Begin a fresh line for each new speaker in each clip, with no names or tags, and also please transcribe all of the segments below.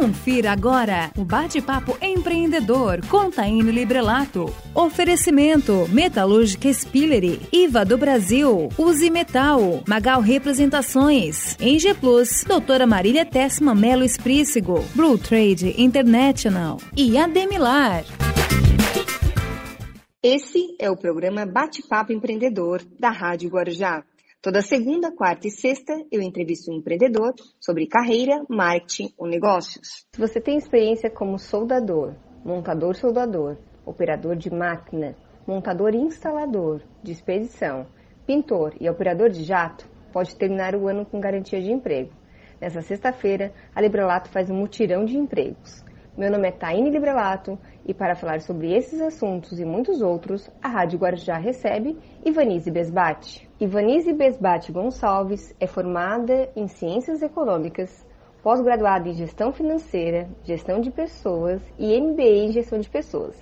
Confira agora o bate-papo empreendedor com Librelato. Oferecimento Metalúrgica Spillery, IVA do Brasil, Use Metal, Magal Representações, Eng Plus, Doutora Marília Tessma Melo Esprícigo, Blue Trade International e Ademilar.
Esse é o programa Bate-Papo Empreendedor da Rádio Guarujá. Toda segunda, quarta e sexta eu entrevisto um empreendedor sobre carreira, marketing ou negócios.
Se você tem experiência como soldador, montador soldador, operador de máquina, montador instalador de expedição, pintor e operador de jato, pode terminar o ano com garantia de emprego. Nessa sexta-feira, a Librelato faz um mutirão de empregos. Meu nome é Taine Librelato e para falar sobre esses assuntos e muitos outros, a Rádio Guarujá recebe Ivanise Besbate. Ivanise Besbate Gonçalves é formada em Ciências Econômicas, pós-graduada em Gestão Financeira, Gestão de Pessoas e MBA em Gestão de Pessoas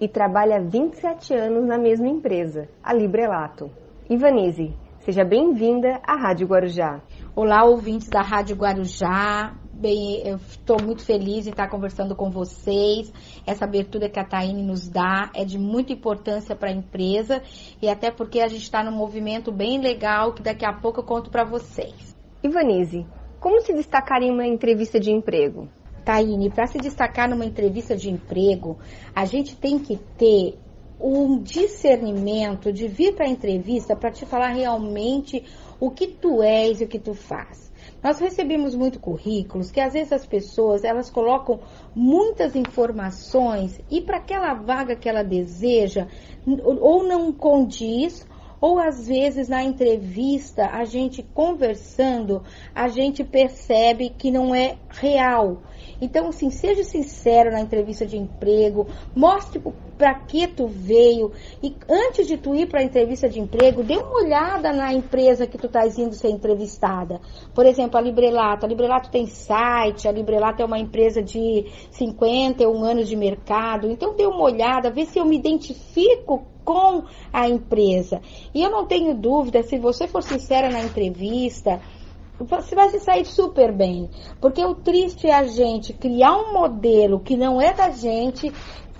e trabalha há 27 anos na mesma empresa, a Librelato. Ivanise, seja bem-vinda à Rádio Guarujá.
Olá, ouvintes da Rádio Guarujá. Bem, eu estou muito feliz em estar conversando com vocês. Essa abertura que a Taine nos dá é de muita importância para a empresa e até porque a gente está num movimento bem legal que daqui a pouco eu conto para vocês.
Ivanise, como se destacar em uma entrevista de emprego?
Taine, para se destacar numa entrevista de emprego, a gente tem que ter um discernimento de vir para a entrevista para te falar realmente o que tu és e o que tu faz. Nós recebemos muito currículos que às vezes as pessoas elas colocam muitas informações e para aquela vaga que ela deseja ou não condiz ou às vezes na entrevista a gente conversando a gente percebe que não é real então, assim, seja sincero na entrevista de emprego, mostre para que tu veio e antes de tu ir para a entrevista de emprego, dê uma olhada na empresa que tu estás indo ser entrevistada. Por exemplo, a Librelato. A Librelato tem site, a Librelato é uma empresa de 51 anos de mercado. Então, dê uma olhada, vê se eu me identifico com a empresa. E eu não tenho dúvida, se você for sincera na entrevista, você vai se sair super bem. Porque o triste é a gente criar um modelo que não é da gente,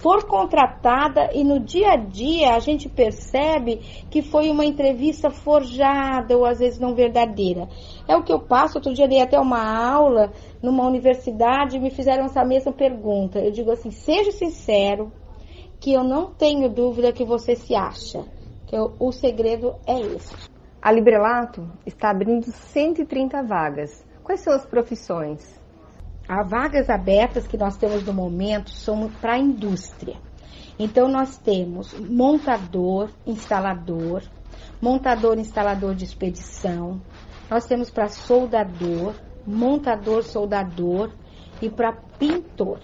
for contratada e no dia a dia a gente percebe que foi uma entrevista forjada ou às vezes não verdadeira. É o que eu passo. Outro dia dei até uma aula numa universidade e me fizeram essa mesma pergunta. Eu digo assim: seja sincero, que eu não tenho dúvida que você se acha. Que eu, o segredo é esse.
A Librelato está abrindo 130 vagas. Quais são as profissões?
As vagas abertas que nós temos no momento são para a indústria. Então, nós temos montador, instalador, montador, instalador de expedição, nós temos para soldador, montador, soldador e para pintor.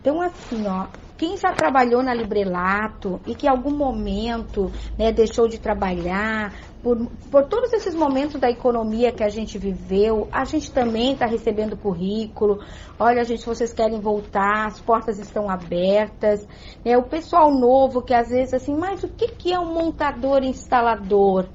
Então, assim, ó, quem já trabalhou na Librelato e que em algum momento né, deixou de trabalhar, por, por todos esses momentos da economia que a gente viveu, a gente também está recebendo currículo. Olha, gente, vocês querem voltar, as portas estão abertas. Né? O pessoal novo que às vezes assim, mas o que, que é um montador instalador?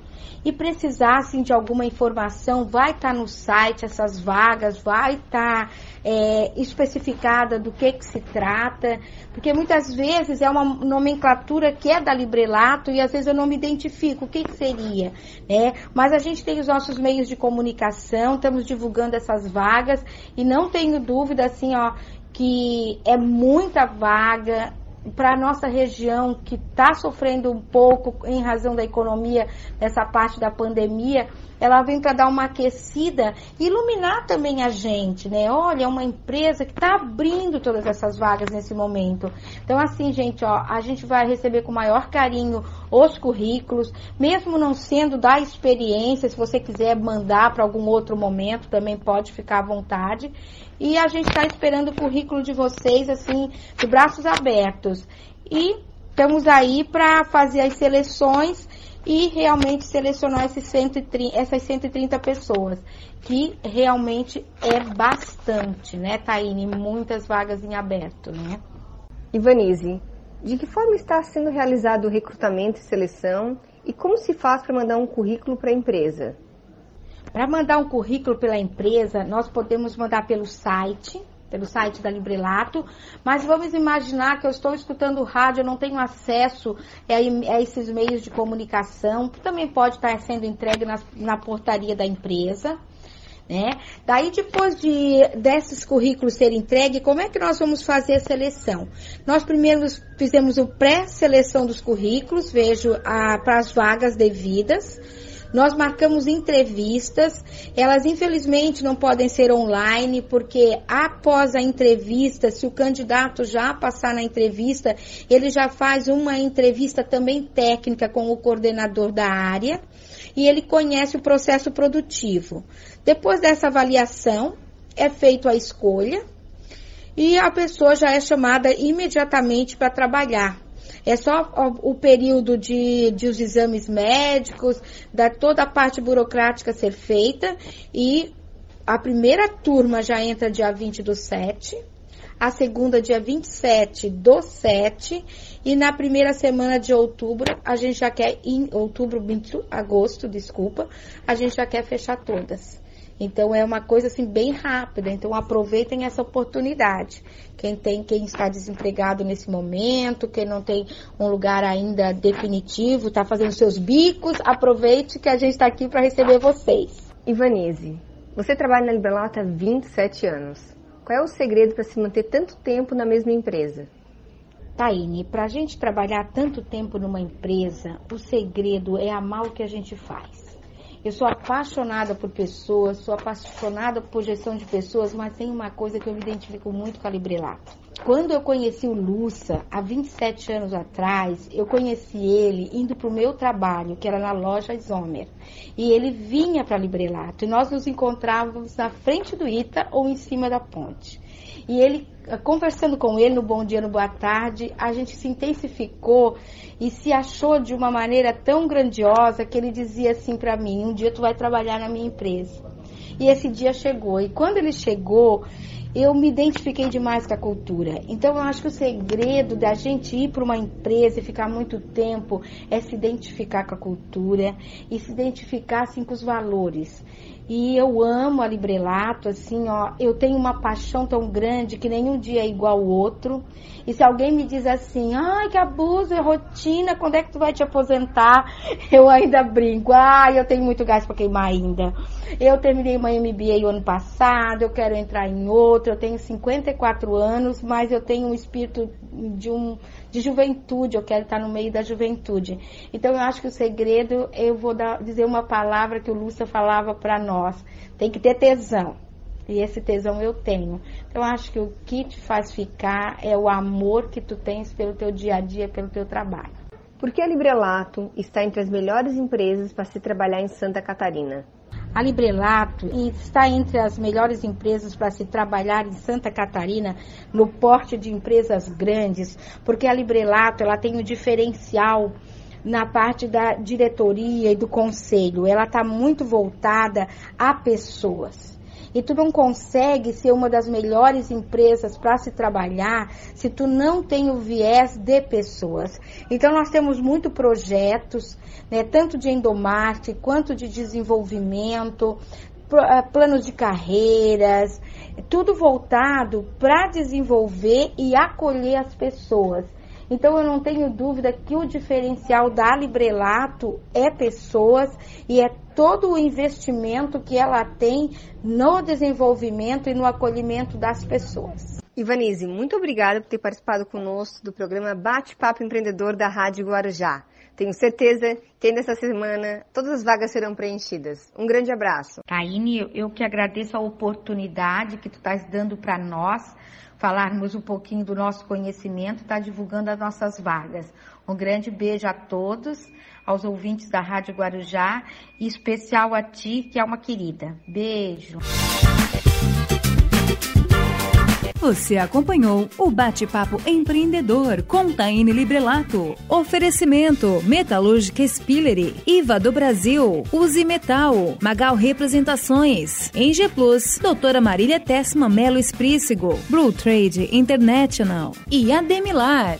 E precisassem de alguma informação, vai estar tá no site essas vagas, vai estar tá, é, especificada do que, que se trata, porque muitas vezes é uma nomenclatura que é da Librelato e às vezes eu não me identifico o que, que seria, né? Mas a gente tem os nossos meios de comunicação, estamos divulgando essas vagas e não tenho dúvida assim, ó, que é muita vaga, para a nossa região que está sofrendo um pouco em razão da economia nessa parte da pandemia, ela vem para dar uma aquecida e iluminar também a gente, né? Olha, é uma empresa que está abrindo todas essas vagas nesse momento. Então, assim, gente, ó, a gente vai receber com maior carinho os currículos, mesmo não sendo da experiência, se você quiser mandar para algum outro momento, também pode ficar à vontade. E a gente está esperando o currículo de vocês, assim, de braços abertos. E estamos aí para fazer as seleções e realmente selecionar esses 130, essas 130 pessoas, que realmente é bastante, né, Taine? Muitas vagas em aberto, né?
Ivanise, de que forma está sendo realizado o recrutamento e seleção e como se faz para mandar um currículo para a empresa?
Para mandar um currículo pela empresa, nós podemos mandar pelo site pelo site da Librelato, mas vamos imaginar que eu estou escutando rádio, eu não tenho acesso a, a esses meios de comunicação, que também pode estar sendo entregue na, na portaria da empresa. Né? Daí, depois de desses currículos serem entregues, como é que nós vamos fazer a seleção? Nós primeiro fizemos o pré-seleção dos currículos, vejo para as vagas devidas. Nós marcamos entrevistas, elas infelizmente não podem ser online, porque após a entrevista, se o candidato já passar na entrevista, ele já faz uma entrevista também técnica com o coordenador da área e ele conhece o processo produtivo. Depois dessa avaliação, é feita a escolha e a pessoa já é chamada imediatamente para trabalhar. É só o período de, de os exames médicos, da toda a parte burocrática ser feita e a primeira turma já entra dia 20 do 7, a segunda dia 27 do 7 e na primeira semana de outubro a gente já quer em outubro, agosto, desculpa, a gente já quer fechar todas. Então é uma coisa assim bem rápida. Então aproveitem essa oportunidade. Quem tem, quem está desempregado nesse momento, quem não tem um lugar ainda definitivo, está fazendo seus bicos, aproveite que a gente está aqui para receber vocês.
Ivanise, você trabalha na Liberlata há 27 anos. Qual é o segredo para se manter tanto tempo na mesma empresa?
Taine, para a gente trabalhar tanto tempo numa empresa, o segredo é amar o que a gente faz. Eu sou apaixonada por pessoas, sou apaixonada por gestão de pessoas, mas tem uma coisa que eu me identifico muito com a Librelato. Quando eu conheci o Luça, há 27 anos atrás, eu conheci ele indo para o meu trabalho, que era na loja Zomer. E ele vinha para Librelato e nós nos encontrávamos na frente do Ita ou em cima da ponte. E ele, conversando com ele no Bom Dia, no Boa Tarde, a gente se intensificou e se achou de uma maneira tão grandiosa que ele dizia assim para mim: um dia tu vai trabalhar na minha empresa. E esse dia chegou. E quando ele chegou, eu me identifiquei demais com a cultura. Então, eu acho que o segredo da gente ir para uma empresa e ficar muito tempo é se identificar com a cultura e se identificar assim, com os valores. E eu amo a Librelato, assim, ó, eu tenho uma paixão tão grande que nenhum dia é igual ao outro. E se alguém me diz assim, ai, que abuso, é rotina, quando é que tu vai te aposentar? Eu ainda brinco, ai, eu tenho muito gás para queimar ainda. Eu terminei uma MBA o ano passado, eu quero entrar em outra, eu tenho 54 anos, mas eu tenho um espírito de um de juventude, eu quero estar no meio da juventude. Então eu acho que o segredo, eu vou dar, dizer uma palavra que o Lúcia falava para nós, tem que ter tesão. E esse tesão eu tenho. Então eu acho que o que te faz ficar é o amor que tu tens pelo teu dia a dia, pelo teu trabalho.
Por que a Librelato está entre as melhores empresas para se trabalhar em Santa Catarina?
A Librelato está entre as melhores empresas para se trabalhar em Santa Catarina no porte de empresas grandes, porque a Librelato ela tem um diferencial na parte da diretoria e do conselho. Ela está muito voltada a pessoas. E tu não consegue ser uma das melhores empresas para se trabalhar se tu não tem o viés de pessoas. Então nós temos muito projetos, né, tanto de endomarte quanto de desenvolvimento, eh, planos de carreiras, tudo voltado para desenvolver e acolher as pessoas. Então eu não tenho dúvida que o diferencial da Librelato é pessoas e é todo o investimento que ela tem no desenvolvimento e no acolhimento das pessoas.
Ivanise, muito obrigada por ter participado conosco do programa Bate-Papo Empreendedor da Rádio Guarujá. Tenho certeza que ainda essa semana todas as vagas serão preenchidas. Um grande abraço.
Taine, eu que agradeço a oportunidade que tu estás dando para nós falarmos um pouquinho do nosso conhecimento, está divulgando as nossas vagas. Um grande beijo a todos, aos ouvintes da Rádio Guarujá, e especial a ti, que é uma querida. Beijo.
Você acompanhou o Bate-Papo Empreendedor com Taine Librelato. Oferecimento Metalúrgica Spillery, IVA do Brasil, Use Metal, Magal Representações, Eng Plus, Doutora Marília Tessma Melo Esprícigo, Blue Trade International e Ademilar.